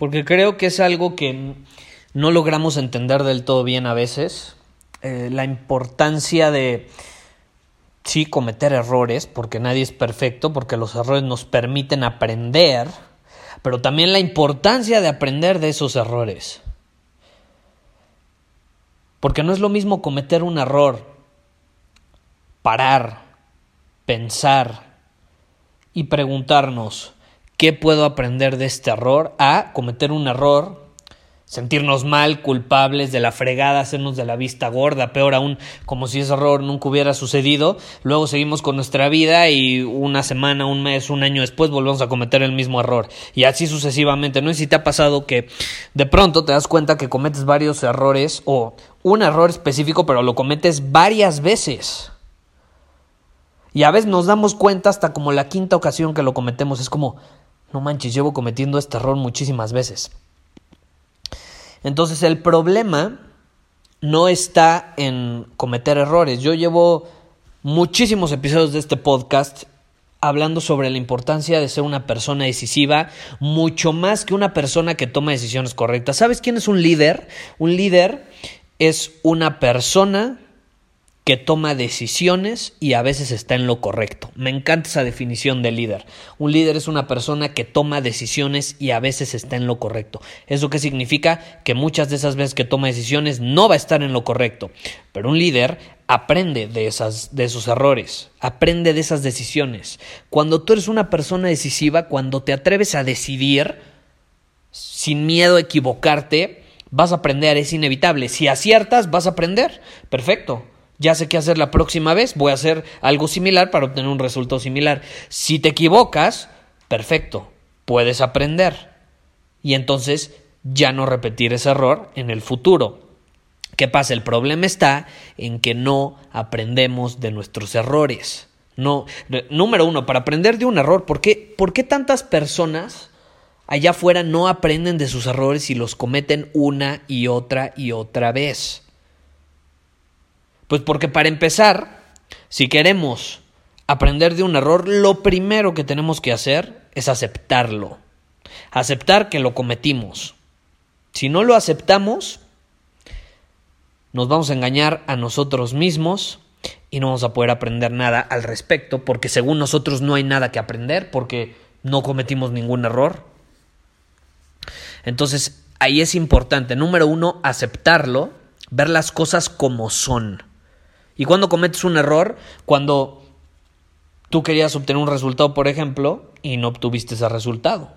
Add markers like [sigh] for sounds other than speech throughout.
porque creo que es algo que no logramos entender del todo bien a veces. Eh, la importancia de, sí, cometer errores, porque nadie es perfecto, porque los errores nos permiten aprender, pero también la importancia de aprender de esos errores. Porque no es lo mismo cometer un error, parar, pensar, y preguntarnos qué puedo aprender de este error a cometer un error, sentirnos mal, culpables de la fregada, hacernos de la vista gorda, peor aún, como si ese error nunca hubiera sucedido, luego seguimos con nuestra vida y una semana, un mes, un año después volvemos a cometer el mismo error y así sucesivamente, ¿no? Y si te ha pasado que de pronto te das cuenta que cometes varios errores o un error específico, pero lo cometes varias veces. Y a veces nos damos cuenta hasta como la quinta ocasión que lo cometemos. Es como, no manches, llevo cometiendo este error muchísimas veces. Entonces el problema no está en cometer errores. Yo llevo muchísimos episodios de este podcast hablando sobre la importancia de ser una persona decisiva, mucho más que una persona que toma decisiones correctas. ¿Sabes quién es un líder? Un líder es una persona que toma decisiones y a veces está en lo correcto. Me encanta esa definición de líder. Un líder es una persona que toma decisiones y a veces está en lo correcto. ¿Eso qué significa? Que muchas de esas veces que toma decisiones no va a estar en lo correcto. Pero un líder aprende de, esas, de esos errores, aprende de esas decisiones. Cuando tú eres una persona decisiva, cuando te atreves a decidir sin miedo a equivocarte, vas a aprender, es inevitable. Si aciertas, vas a aprender. Perfecto ya sé qué hacer la próxima vez, voy a hacer algo similar para obtener un resultado similar. Si te equivocas, perfecto, puedes aprender. Y entonces ya no repetir ese error en el futuro. ¿Qué pasa? El problema está en que no aprendemos de nuestros errores. No, número uno, para aprender de un error, ¿por qué, ¿por qué tantas personas allá afuera no aprenden de sus errores y los cometen una y otra y otra vez? Pues porque para empezar, si queremos aprender de un error, lo primero que tenemos que hacer es aceptarlo. Aceptar que lo cometimos. Si no lo aceptamos, nos vamos a engañar a nosotros mismos y no vamos a poder aprender nada al respecto, porque según nosotros no hay nada que aprender, porque no cometimos ningún error. Entonces, ahí es importante, número uno, aceptarlo, ver las cosas como son. Y cuando cometes un error, cuando tú querías obtener un resultado, por ejemplo, y no obtuviste ese resultado.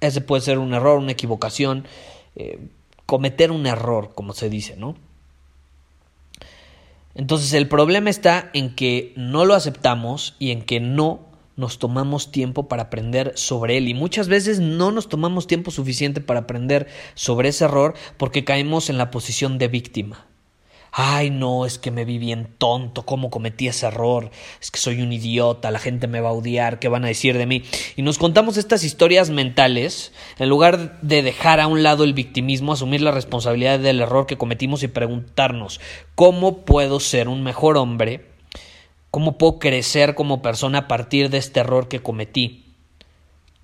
Ese puede ser un error, una equivocación, eh, cometer un error, como se dice, ¿no? Entonces el problema está en que no lo aceptamos y en que no nos tomamos tiempo para aprender sobre él y muchas veces no nos tomamos tiempo suficiente para aprender sobre ese error porque caemos en la posición de víctima ay no, es que me vi bien tonto, cómo cometí ese error, es que soy un idiota, la gente me va a odiar, ¿qué van a decir de mí? Y nos contamos estas historias mentales, en lugar de dejar a un lado el victimismo, asumir la responsabilidad del error que cometimos y preguntarnos, ¿cómo puedo ser un mejor hombre? ¿Cómo puedo crecer como persona a partir de este error que cometí?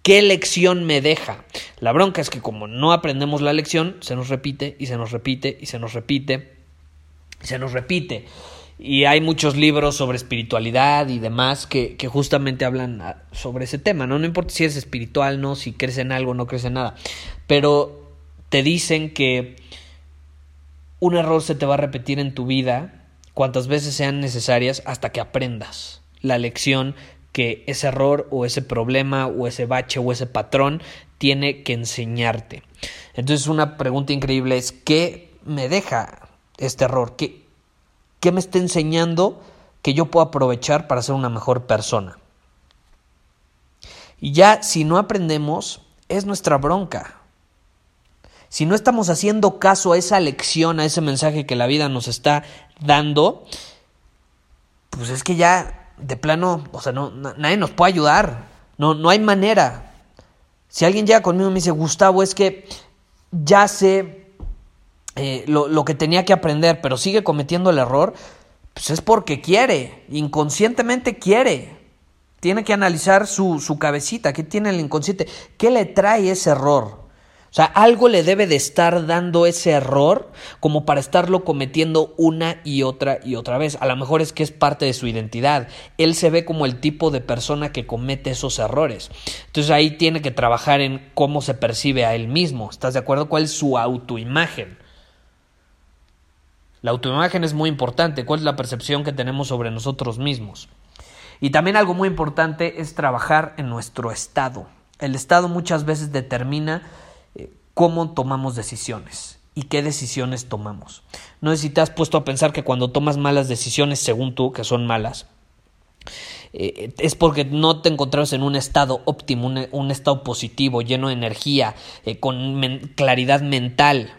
¿Qué lección me deja? La bronca es que como no aprendemos la lección, se nos repite y se nos repite y se nos repite se nos repite. Y hay muchos libros sobre espiritualidad y demás que, justamente hablan ah, sobre ese tema, ¿no? No importa si eres espiritual, ¿no? Si crees en algo, no crees en nada. Pero te dicen que un error se te va a repetir en tu vida cuantas veces sean necesarias hasta que aprendas la lección que ese error o ese problema o ese bache o ese patrón tiene que enseñarte. Entonces una pregunta increíble es, ¿qué me deja este error? ¿Qué, qué me está enseñando que yo puedo aprovechar para ser una mejor persona? Y ya si no aprendemos, es nuestra bronca. Si no estamos haciendo caso a esa lección, a ese mensaje que la vida nos está dando, pues es que ya de plano, o sea, no, nadie nos puede ayudar. No, no hay manera. Si alguien llega conmigo y me dice, Gustavo, es que ya sé eh, lo, lo, que tenía que aprender, pero sigue cometiendo el error, pues es porque quiere, inconscientemente quiere. Tiene que analizar su, su cabecita, qué tiene el inconsciente, qué le trae ese error. O sea, algo le debe de estar dando ese error como para estarlo cometiendo una y otra y otra vez. A lo mejor es que es parte de su identidad. Él se ve como el tipo de persona que comete esos errores. Entonces ahí tiene que trabajar en cómo se percibe a él mismo. ¿Estás de acuerdo? ¿Cuál es su autoimagen? La autoimagen es muy importante. ¿Cuál es la percepción que tenemos sobre nosotros mismos? Y también algo muy importante es trabajar en nuestro estado. El estado muchas veces determina cómo tomamos decisiones y qué decisiones tomamos. No sé si te has puesto a pensar que cuando tomas malas decisiones, según tú, que son malas, eh, es porque no te encontrabas en un estado óptimo, un, estado positivo, lleno de energía, eh, con claridad mental.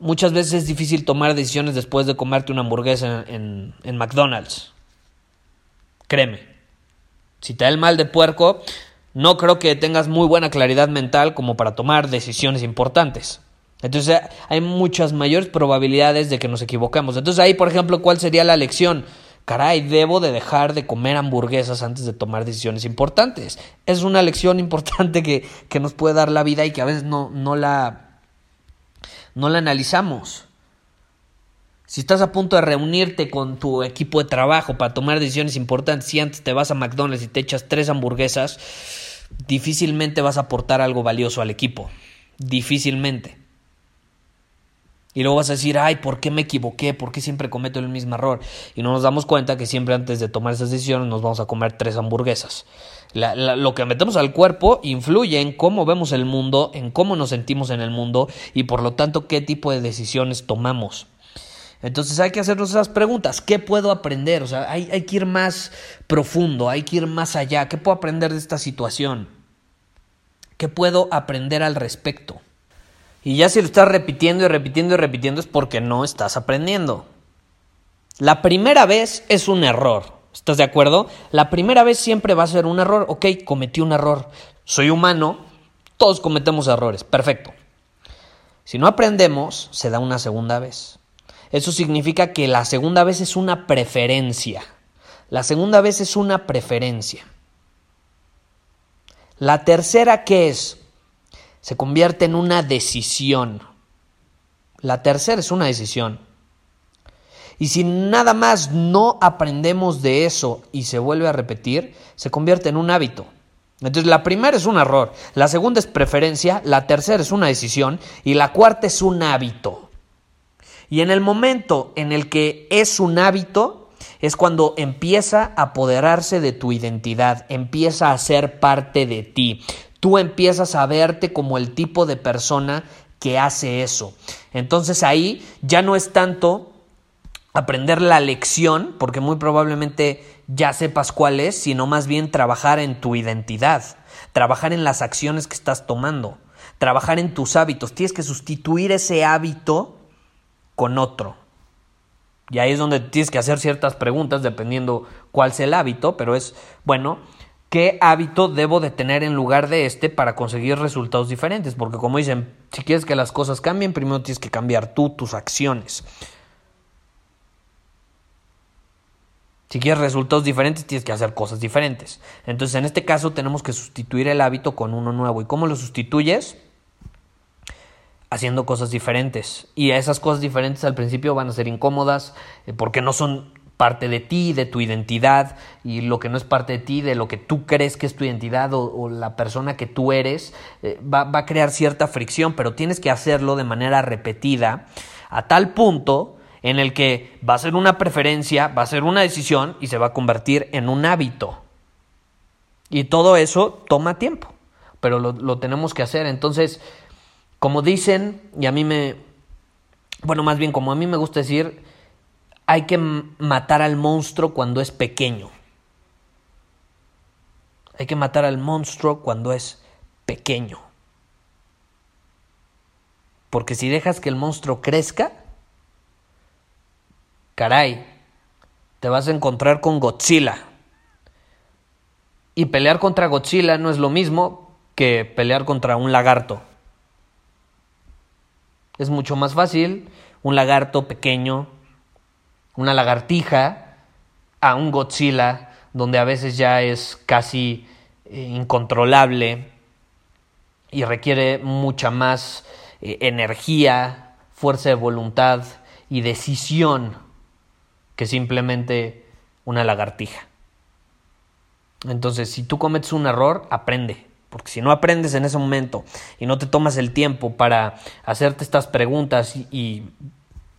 Muchas veces es difícil tomar decisiones después de comerte una hamburguesa en, en McDonald's. Créeme. Si te da el mal de puerco, no creo que tengas muy buena claridad mental como para tomar decisiones importantes. Entonces hay muchas mayores probabilidades de que nos equivocamos. Entonces ahí, por ejemplo, ¿cuál sería la lección? Caray, debo de dejar de comer hamburguesas antes de tomar decisiones importantes. Es una lección [laughs] importante que, que nos puede dar la vida y que a veces no, no, la, no la analizamos. Si estás a punto de reunirte con tu equipo de trabajo para tomar decisiones importantes y antes te vas a McDonald's y te echas tres hamburguesas, difícilmente vas a aportar algo valioso al equipo. Difícilmente. Y luego vas a decir, ay, ¿por qué me equivoqué? ¿Por qué siempre cometo el mismo error? Y no nos damos cuenta que siempre antes de tomar esas decisiones nos vamos a comer tres hamburguesas. lo que metemos al cuerpo influye en cómo vemos el mundo, en cómo nos sentimos en el mundo y por lo tanto qué tipo de decisiones tomamos. Entonces hay que hacernos esas preguntas. ¿Qué puedo aprender? O sea, hay, hay, que ir más profundo, hay que ir más allá. ¿Qué puedo aprender de esta situación? ¿Qué puedo aprender al respecto? Y ya si lo estás repitiendo y repitiendo y repitiendo es porque no estás aprendiendo. La primera vez es un error. ¿Estás de acuerdo? La primera vez siempre va a ser un error. Ok, cometí un error. Soy humano. Todos cometemos errores. Perfecto. Si no aprendemos, se da una segunda vez. Eso significa que la segunda vez es una preferencia. La segunda vez es una preferencia. La tercera, ¿qué es? Se convierte en una decisión. La tercera es una decisión. Y si nada más no aprendemos de eso y se vuelve a repetir, se convierte en un hábito. Entonces la primera es un error, la segunda es preferencia, la tercera es una decisión y la cuarta es un hábito. Y en el momento en el que es un hábito, es cuando empieza a apoderarse de tu identidad, empieza a ser parte de ti. Tú empiezas a verte como el tipo de persona que hace eso. Entonces ahí ya no es tanto aprender la lección, porque muy probablemente ya sepas cuál es, sino más bien trabajar en tu identidad, trabajar en las acciones que estás tomando, trabajar en tus hábitos. Tienes que sustituir ese hábito con otro. Y ahí es donde tienes que hacer ciertas preguntas dependiendo cuál sea el hábito, pero es, bueno, ¿qué hábito debo de tener en lugar de este para conseguir resultados diferentes? Porque como dicen, si quieres que las cosas cambien, primero tienes que cambiar tú tus acciones. Si quieres resultados diferentes, tienes que hacer cosas diferentes. Entonces, en este caso, tenemos que sustituir el hábito con uno nuevo. ¿Y cómo lo sustituyes? haciendo cosas diferentes. Y esas cosas diferentes al principio van a ser incómodas eh, porque no son parte de ti, de tu identidad, y lo que no es parte de ti, de lo que tú crees que es tu identidad o, la persona que tú eres, eh, va, va a crear cierta fricción, pero tienes que hacerlo de manera repetida a tal punto en el que va a ser una preferencia, va a ser una decisión y se va a convertir en un hábito. Y todo eso toma tiempo, pero lo, tenemos que hacer. Entonces, como dicen, y a mí me, bueno, más bien como a mí me gusta decir, hay que matar al monstruo cuando es pequeño. Hay que matar al monstruo cuando es pequeño. Porque si dejas que el monstruo crezca, caray, te vas a encontrar con Godzilla. Y pelear contra Godzilla no es lo mismo que pelear contra un lagarto. Es mucho más fácil un lagarto pequeño, una lagartija, a un Godzilla, donde a veces ya es casi eh, incontrolable y requiere mucha más eh, energía, fuerza de voluntad y decisión que simplemente una lagartija. Entonces, si tú cometes un error, aprende. Porque si no aprendes en ese momento y no te tomas el tiempo para hacerte estas preguntas y,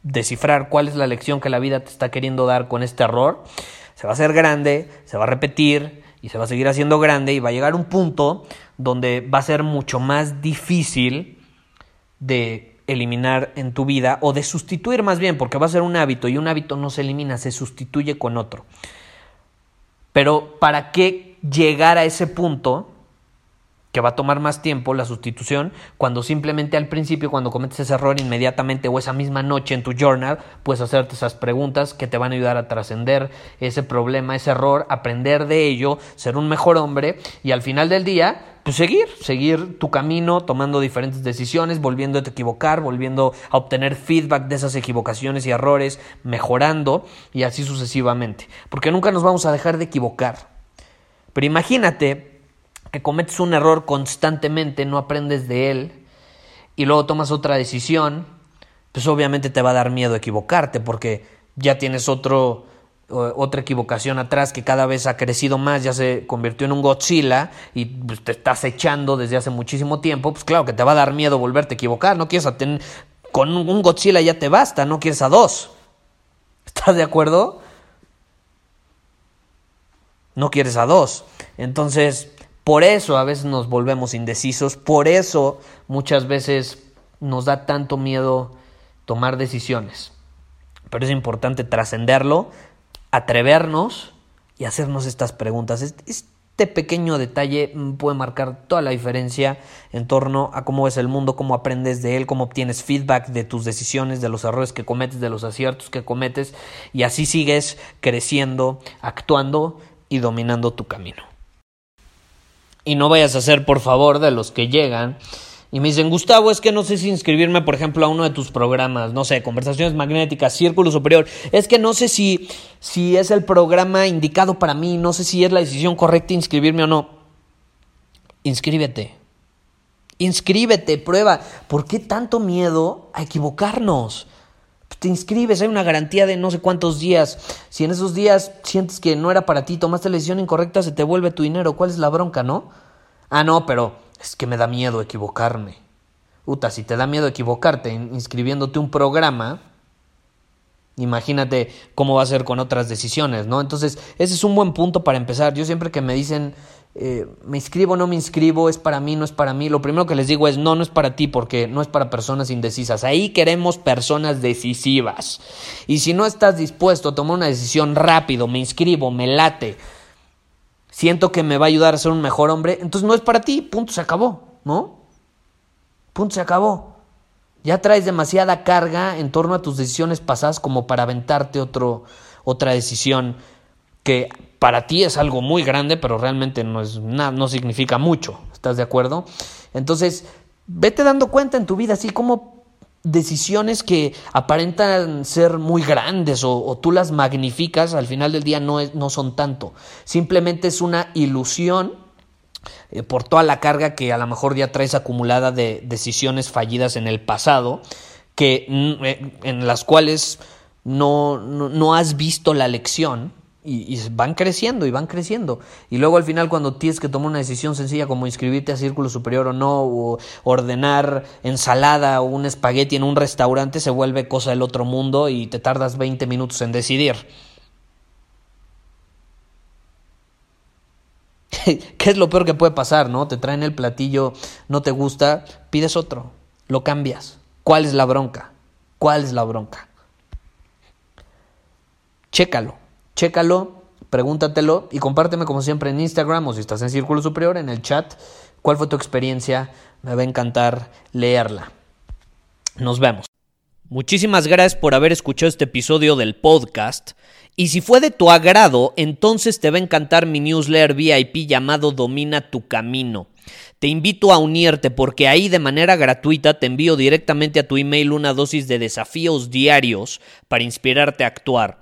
descifrar cuál es la lección que la vida te está queriendo dar con este error, se va a hacer grande, se va a repetir y se va a seguir haciendo grande y va a llegar un punto donde va a ser mucho más difícil de eliminar en tu vida o de sustituir más bien, porque va a ser un hábito y un hábito no se elimina, se sustituye con otro. Pero ¿para qué llegar a ese punto que va a tomar más tiempo la sustitución cuando simplemente al principio cuando cometes ese error inmediatamente o esa misma noche en tu journal puedes hacerte esas preguntas que te van a ayudar a trascender ese problema, ese error, aprender de ello, ser un mejor hombre y al final del día pues seguir, seguir tu camino, tomando diferentes decisiones, volviendo a equivocar, volviendo a obtener feedback de esas equivocaciones y errores, mejorando y así sucesivamente. Porque nunca nos vamos a dejar de equivocar. Pero imagínate que cometes un error constantemente, no aprendes de él y luego tomas otra decisión, pues obviamente te va a dar miedo equivocarte porque ya tienes otro otra equivocación atrás que cada vez ha crecido más, ya se convirtió en un Godzilla y pues, te estás echando desde hace muchísimo tiempo, pues claro que te va a dar miedo volverte a equivocar, no quieres a con un Godzilla ya te basta, no quieres a dos. ¿Estás de acuerdo? No quieres a dos. Entonces, por eso a veces nos volvemos indecisos, por eso muchas veces nos da tanto miedo tomar decisiones. Pero es importante trascenderlo atrevernos y hacernos estas preguntas. Este pequeño detalle mm, puede marcar toda la diferencia en torno a cómo ves el mundo, cómo aprendes de él, cómo obtienes feedback de tus decisiones, de los errores que cometes, de los aciertos que cometes y así sigues creciendo, actuando y dominando tu camino. Y no vayas a ser, por favor, de los que llegan y me dicen, Gustavo, es que no sé si inscribirme, por ejemplo, a uno de tus programas, no sé, conversaciones magnéticas, círculo superior. Es que no sé si, si es el programa indicado para mí, no sé si es la decisión correcta inscribirme o no. Inscríbete. Inscríbete, prueba. ¿Por qué tanto miedo a equivocarnos? Te inscribes, hay una garantía de no sé cuántos días. Si en esos días sientes que no era para ti, tomaste la decisión incorrecta, se te vuelve tu dinero. ¿Cuál es la bronca, no? Ah, no, pero es que me da miedo equivocarme. Uta, si te da miedo equivocarte inscribiéndote un programa, imagínate cómo va a ser con otras decisiones, ¿no? Entonces, ese es un buen punto para empezar. Yo siempre que me dicen, eh, me inscribo no me inscribo, es para mí, no es para mí, lo primero que les digo es, no, no es para ti, porque no es para personas indecisas. Ahí queremos personas decisivas. Y si no estás dispuesto a tomar una decisión rápido, me inscribo, me late, siento que me va a ayudar a ser un mejor hombre, entonces no es para ti, punto, se acabó, ¿no? Punto, se acabó. Ya traes demasiada carga en torno a tus decisiones pasadas como para aventarte otro, otra decisión que para ti es algo muy grande, pero realmente no, es, nada, no significa mucho. ¿Estás de acuerdo? Entonces, vete dando cuenta en tu vida, así como decisiones que aparentan ser muy grandes o, tú las magnificas, al final del día no, es, no son tanto. Simplemente es una ilusión eh, por toda la carga que a lo mejor ya traes acumulada de decisiones fallidas en el pasado, que, mm, eh, en las cuales no, no, has visto la lección y, van creciendo y van creciendo. Y luego al final cuando tienes que tomar una decisión sencilla como inscribirte a Círculo Superior o no, o ordenar ensalada o un espagueti en un restaurante, se vuelve cosa del otro mundo y te tardas 20 minutos en decidir. [laughs] ¿Qué es lo peor que puede pasar, no? Te traen el platillo, no te gusta, pides otro, lo cambias. ¿Cuál es la bronca? ¿Cuál es la bronca? Chécalo, chécalo, pregúntatelo y compárteme como siempre en Instagram o si estás en Círculo Superior en el chat. ¿Cuál fue tu experiencia? Me va a encantar leerla. Nos vemos. Muchísimas gracias por haber escuchado este episodio del podcast. Y si fue de tu agrado, entonces te va a encantar mi newsletter VIP llamado Domina tu Camino. Te invito a unirte porque ahí de manera gratuita te envío directamente a tu email una dosis de desafíos diarios para inspirarte a actuar.